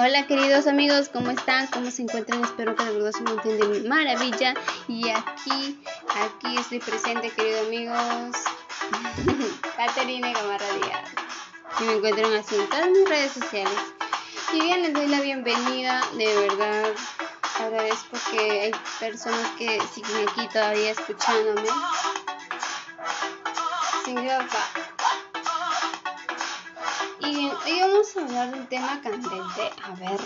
Hola queridos amigos, ¿cómo están? ¿Cómo se encuentran? Espero que de verdad se mantengan de maravilla. Y aquí, aquí estoy presente, queridos amigos. Caterina Gamarra Díaz. Y me encuentran así en todas mis redes sociales. Y bien, les doy la bienvenida. De verdad, agradezco que hay personas que siguen aquí todavía escuchándome. Sin y hoy vamos a hablar de un tema candente, a ver,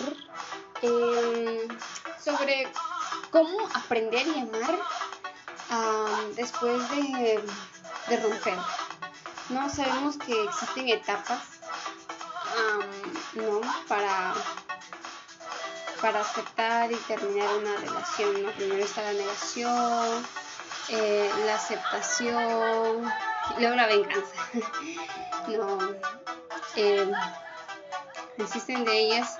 em, sobre cómo aprender y amar después de, romper. No sabemos que existen etapas, ¿no? Para, para aceptar y terminar una relación. ¿no? Primero está la negación, eh, la aceptación, luego la venganza. no, eh, existen de ellas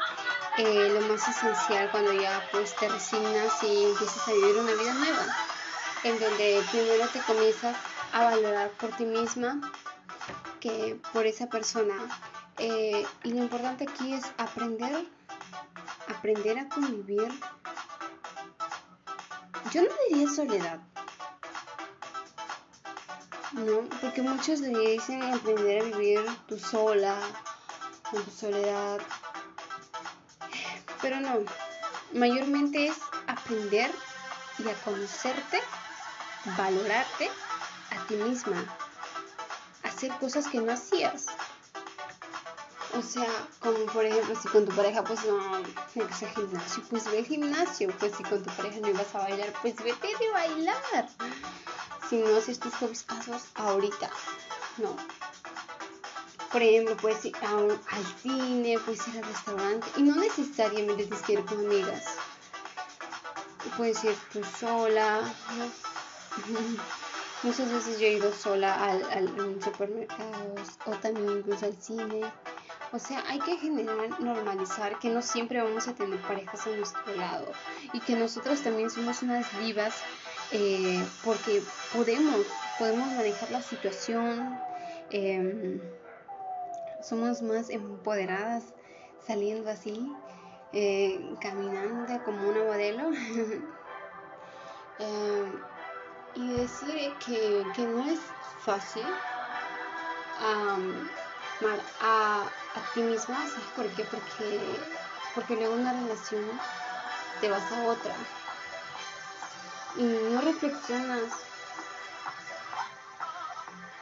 eh, lo más esencial cuando ya pues te resignas y empiezas a vivir una vida nueva, en donde primero te comienzas a valorar por ti misma que por esa persona. Eh, y lo importante aquí es aprender, aprender a convivir. Yo no diría soledad, ¿no? Porque muchos le dicen aprender a vivir tú sola, con tu soledad. Pero no, mayormente es aprender y a conocerte, valorarte a ti misma, hacer cosas que no hacías. O sea, como por ejemplo, si con tu pareja pues no, no que al gimnasio, pues ve al gimnasio. Pues si con tu pareja no ibas a bailar, pues vete de bailar si no haces tus hobbies ahorita, no. Por ejemplo, puedes ir al cine, puedes ir al restaurante y no necesariamente tienes que ir con amigas. Puedes ir tú sola, Muchas veces yo he ido sola al, al, supermercados o también incluso al cine. O sea, hay que generar, normalizar que no siempre vamos a tener parejas a nuestro lado y que nosotros también somos unas vivas eh, porque podemos, podemos manejar la situación, em, somos más empoderadas saliendo así, eh, caminando como una modelo. Em, y decir que, no es fácil a, a, ti misma, ¿sabes por qué? Porque, porque luego una relación te vas a otra y no reflexionas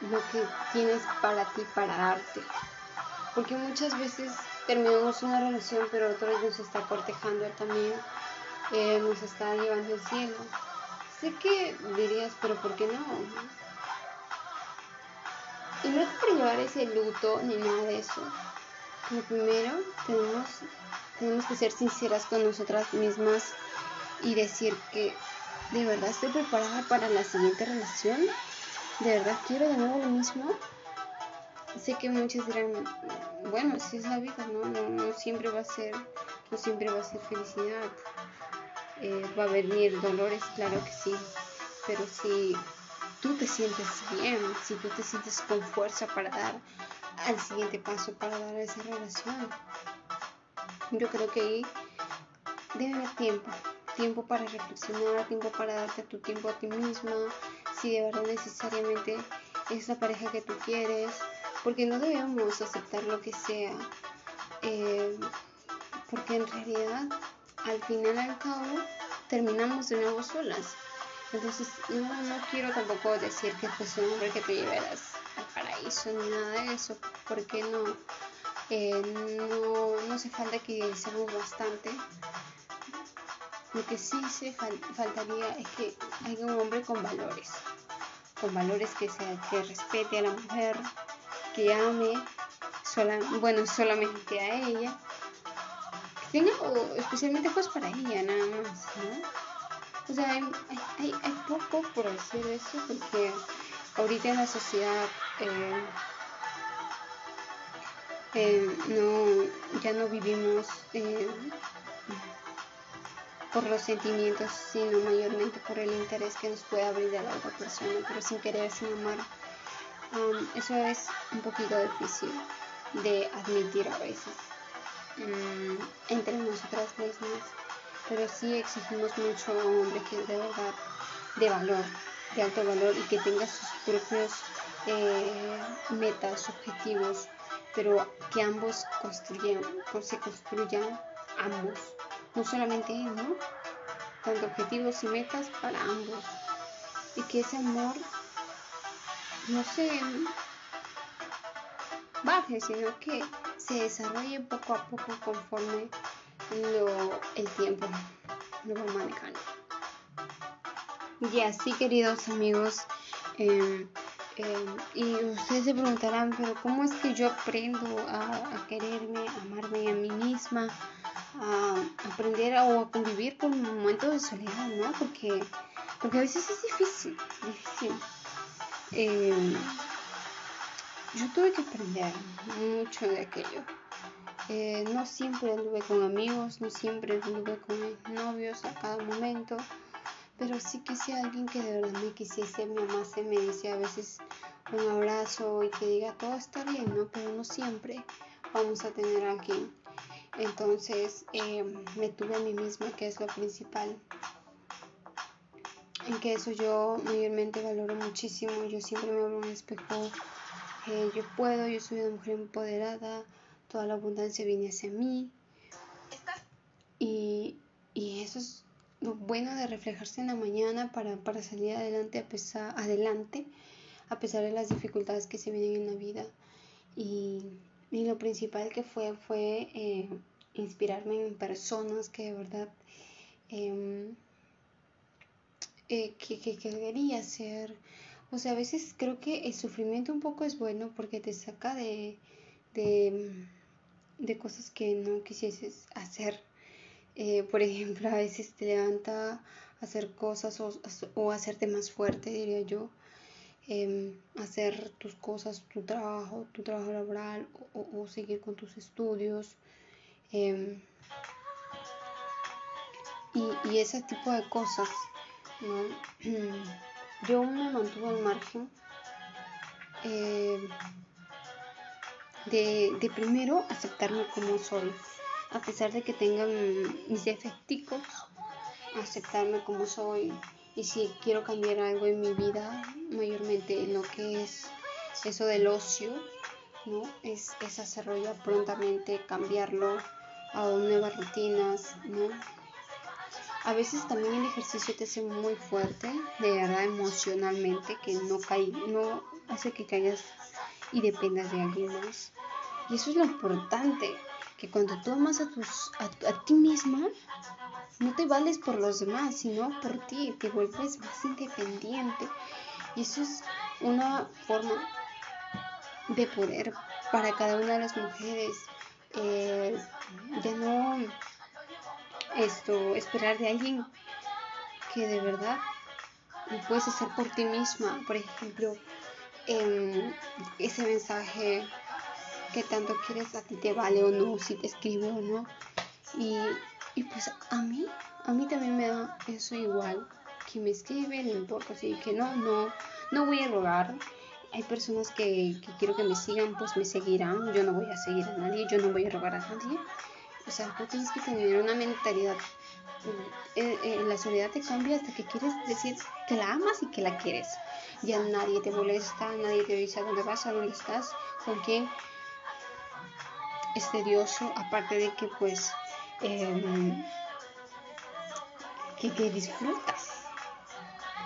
lo que tienes para ti, para darte. Porque muchas veces terminamos una relación, pero otro nos está cortejando también, eh, nos está llevando al cielo. Sé que dirías, pero ¿por qué no? Y no es por llevar ese luto ni nada de eso. Lo primero, tenemos, tenemos que ser sinceras con nosotras mismas y decir que ¿De verdad estoy preparada para la siguiente relación? ¿De verdad quiero de nuevo lo mismo? Sé que muchos dirán, bueno, si es la vida, ¿no? No, siempre va a ser, no siempre va a ser felicidad. Eh, va a venir dolores, claro que sí. Pero si tú te sientes bien, si tú te sientes con fuerza para dar al siguiente paso, para dar esa relación, yo creo que ahí debe haber tiempo tiempo para reflexionar, tiempo para darte tu tiempo a ti misma, si de verdad necesariamente es la pareja que tú quieres, porque no debemos aceptar lo que sea, eh, porque en realidad al final al cabo terminamos de nuevo solas. Entonces no, no quiero tampoco decir que es un hombre que te llevarás al paraíso ni nada de eso, porque no, eh, no, no hace falta que idealicemos bastante lo que sí se faltaría es que haya un hombre con valores, con valores que, sea, que respete a la mujer, que ame bueno, solamente a ella, que tenga especialmente pues para ella nada más, ¿no? O sea, hay, hay, poco por hacer eso porque ahorita en la sociedad eh, eh, no, ya no vivimos eh, por los sentimientos, sino mayormente por el interés que nos puede abrir a la otra persona, pero sin querer, sin amar. eso es un poquito difícil. de admitir a veces mm, entre nosotras mismas, pero sí exigimos mucho a un hombre que es de verdad de valor, de alto valor y que tenga sus propios eh, metas, objetivos, pero que ambos construyan, se construyan ambos, no solamente él, ¿no? Tanto objetivos y metas para ambos. Y que ese amor no se baje, sino que se desarrolle poco a poco conforme lo, el tiempo lo va manejando. Y así, queridos amigos, eh, eh, y ustedes se preguntarán, pero ¿cómo es que yo aprendo a, quererme, a amarme a mí misma, a aprender o a convivir con un momento de soledad, ¿no? Porque, porque a veces es difícil, difícil. Eh, yo tuve que aprender mucho de aquello. Eh, no siempre anduve con amigos, no siempre anduve con novios a cada momento pero sí que si alguien que de verdad me quisiese, me amase, me dice a veces un abrazo y que diga todo está bien, ¿no? Pero no siempre vamos a tener a alguien. Entonces em, me tuve a mí misma, que es lo principal. En que eso yo mayormente valoro muchísimo. Yo siempre me abro un espejo. Eh, yo puedo, yo soy una mujer empoderada. Toda la abundancia viene hacia mí. Y, y eso es lo bueno de reflejarse en la mañana para, salir adelante a, pesar, adelante a pesar de las dificultades que se vienen en la vida. Y, lo principal que fue fue eh, inspirarme en personas que de verdad em, eh, que, quería ser. O sea, a veces creo que el sufrimiento un poco es bueno porque te saca de, de, de cosas que no quisieses hacer eh, por ejemplo, a veces te levanta a hacer cosas o, hacerte más fuerte, diría yo. Em, hacer tus cosas, tu trabajo, tu trabajo laboral o, seguir con tus estudios. Em, y, ese tipo de cosas, Yo me mantuve al margen eh, de, de primero aceptarme como soy a pesar de que tengan mis defectos, aceptarme como soy y si quiero cambiar algo en mi vida, mayormente en lo que es eso del ocio, ¿no? Es, es hacerlo prontamente, cambiarlo a nuevas rutinas, ¿no? A veces también el ejercicio te hace muy fuerte, de verdad emocionalmente, que no, cae, no hace que caigas y dependas de alguien más. Y eso es lo importante, que cuando tú amas a, tus, a, ti misma, no te vales por los demás, sino por ti, te vuelves más independiente. Y eso es una forma de poder para cada una de las mujeres. Eh, ya no esto, esperar de alguien que de verdad puedes hacer por ti misma. Por ejemplo, em, ese mensaje qué tanto quieres, a ti te vale o no, si te escribo o no. Y, y pues a mí, a mí también me da eso igual. Que me escribe, no importa, así que no, no, no voy a rogar. Hay personas que, que quiero que me sigan, pues me seguirán. Yo no voy a seguir a nadie, yo no voy a rogar a nadie. O sea, tú tienes que tener una mentalidad. Eh, eh, la soledad te cambia hasta que quieres decir que la amas y que la quieres. Ya nadie te molesta, nadie te dice a dónde vas, a dónde estás, con quién es tedioso, aparte de que pues em, que, disfrutas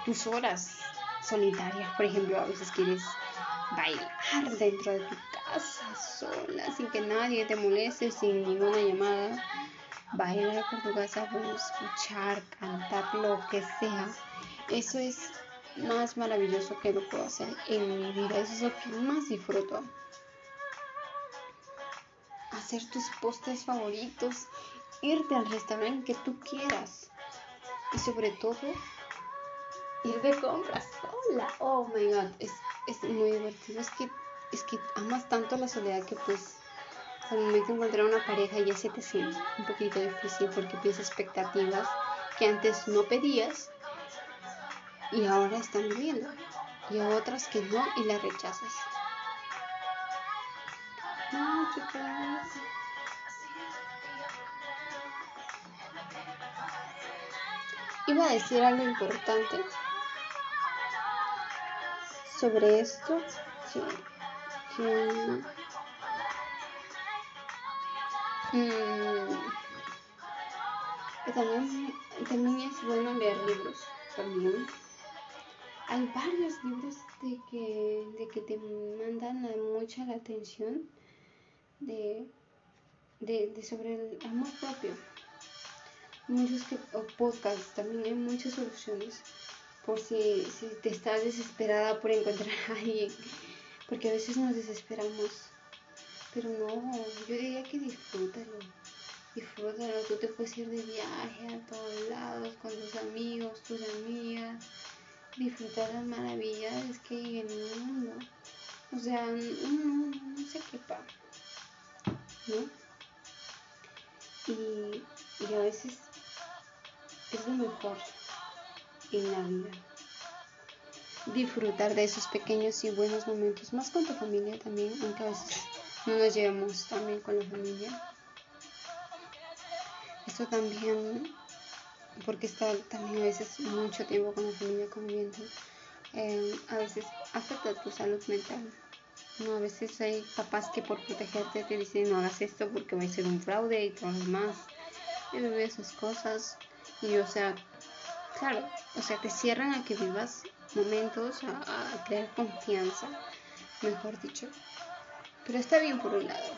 tus horas solitarias. Por ejemplo, a veces quieres bailar dentro de tu casa sola, sin que nadie te moleste, sin ninguna llamada. Bailar por tu casa, escuchar, cantar, lo que sea. Eso es más maravilloso que lo puedo hacer en mi vida. Eso es lo que más disfruto hacer tus postres favoritos, irte al restaurante que tú quieras y sobre todo ir de compras sola. Oh my god, es, muy divertido. Es que, es que amas tanto la soledad que pues al momento de encontrar una pareja ya se te hace un poquito difícil porque tienes expectativas que antes no pedías y ahora están viviendo y a otras que no y las rechazas. No. Iba a decir algo importante sobre esto, que, que mm, también, también es bueno leer libros, también. Hay varios libros de que, de que te mandan mucha la atención de, de, de sobre el amor propio muchos podcasts, también hay muchas soluciones por si, si te estás desesperada por encontrar a alguien, porque a veces nos desesperamos, pero no, yo diría que disfrútalo, disfrútalo, tú te puedes ir de viaje a todos lados con tus amigos, tus amigas, disfrutar las maravillas que hay en el mundo, o sea, no, no sé qué pasa, ¿no? Y, y a veces es lo mejor en la vida. Disfrutar de esos pequeños y buenos momentos, más con tu familia también, aunque a veces no nos llevamos también con la familia. Esto también, porque está también a veces mucho tiempo con la familia conviviendo, eh, a veces afecta tu salud mental. No, a veces hay papás que por protegerte te dicen no hagas esto porque va a ser un fraude y todo lo demás. Y esas cosas. Y o sea, claro, o sea, te cierran a que vivas momentos, a, crear confianza, mejor dicho. Pero está bien por un lado.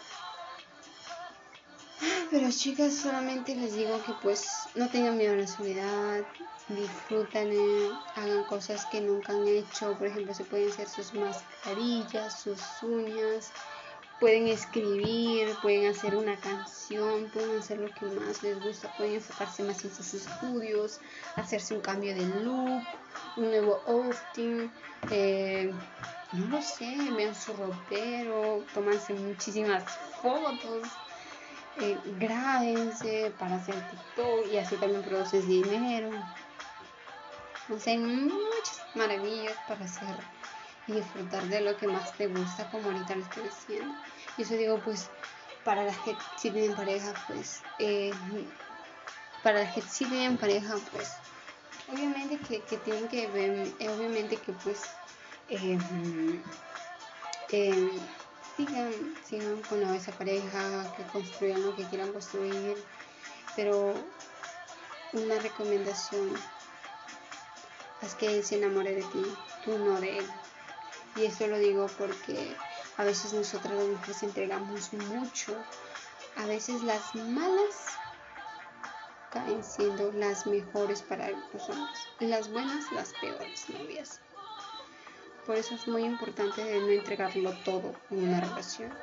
Pero chicas, solamente les digo que pues no tengan miedo a la soledad, disfrutan, eh, hagan cosas que nunca han hecho, por ejemplo se pueden hacer sus mascarillas, sus uñas, pueden escribir, pueden hacer una canción, pueden hacer lo que más les gusta, pueden enfocarse más en sus estudios, hacerse un cambio de look, un nuevo outfit, eh, no lo sé, vean su ropero, tomarse muchísimas fotos, eh, para hacer TikTok y así también produces dinero. O sea, hay muchas maravillas para hacer y disfrutar de lo que más te gusta, como ahorita lo estoy diciendo. Y eso digo, pues, para las que sí tienen pareja, pues, eh, para las que sí tienen pareja, pues, obviamente que, que tienen que ver, obviamente que, pues, eh, sigan, sigan con esa pareja, que construyan lo que quieran construir, pero una recomendación es que él se enamore de ti, tú no de él. Y esto lo digo porque a veces nosotras las mujeres entregamos mucho. A veces las malas caen siendo las mejores para los hombres. Y las buenas, las peores novias. Por eso es muy importante no entregarlo todo en una relación.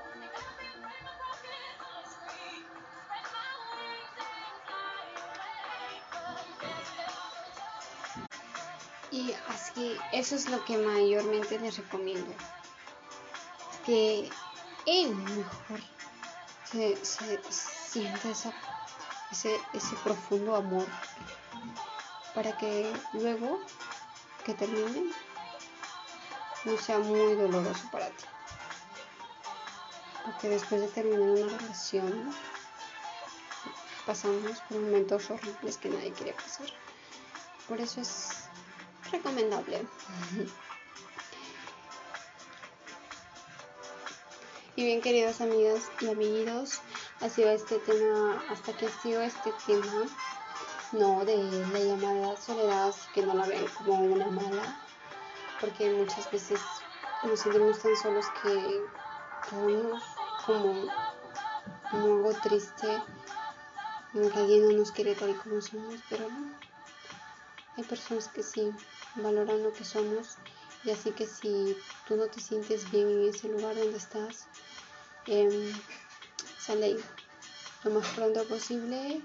Y así, eso es lo que mayormente les recomiendo. Que él mejor se, sienta ese, ese profundo amor para que luego que termine no sea muy doloroso para ti. Porque después de terminar una relación pasamos por momentos horribles que nadie quiere pasar. Por eso es recomendable. Y bien queridas amigas y amigos, ha sido este tema, hasta que ha sido este tema, no de la llamada soledad, que no la ven como una mala, porque muchas veces nos sentimos tan solos que quedamos como, como algo triste, como que alguien no nos quiere tal como somos, pero no. Hay personas que sí, valoran lo que somos y así que si tú no te sientes bien en ese lugar donde estás, eh, sale lo más pronto posible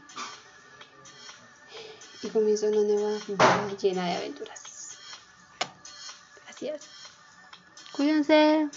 y comienza una nueva vida llena de aventuras. Gracias. Cuídense.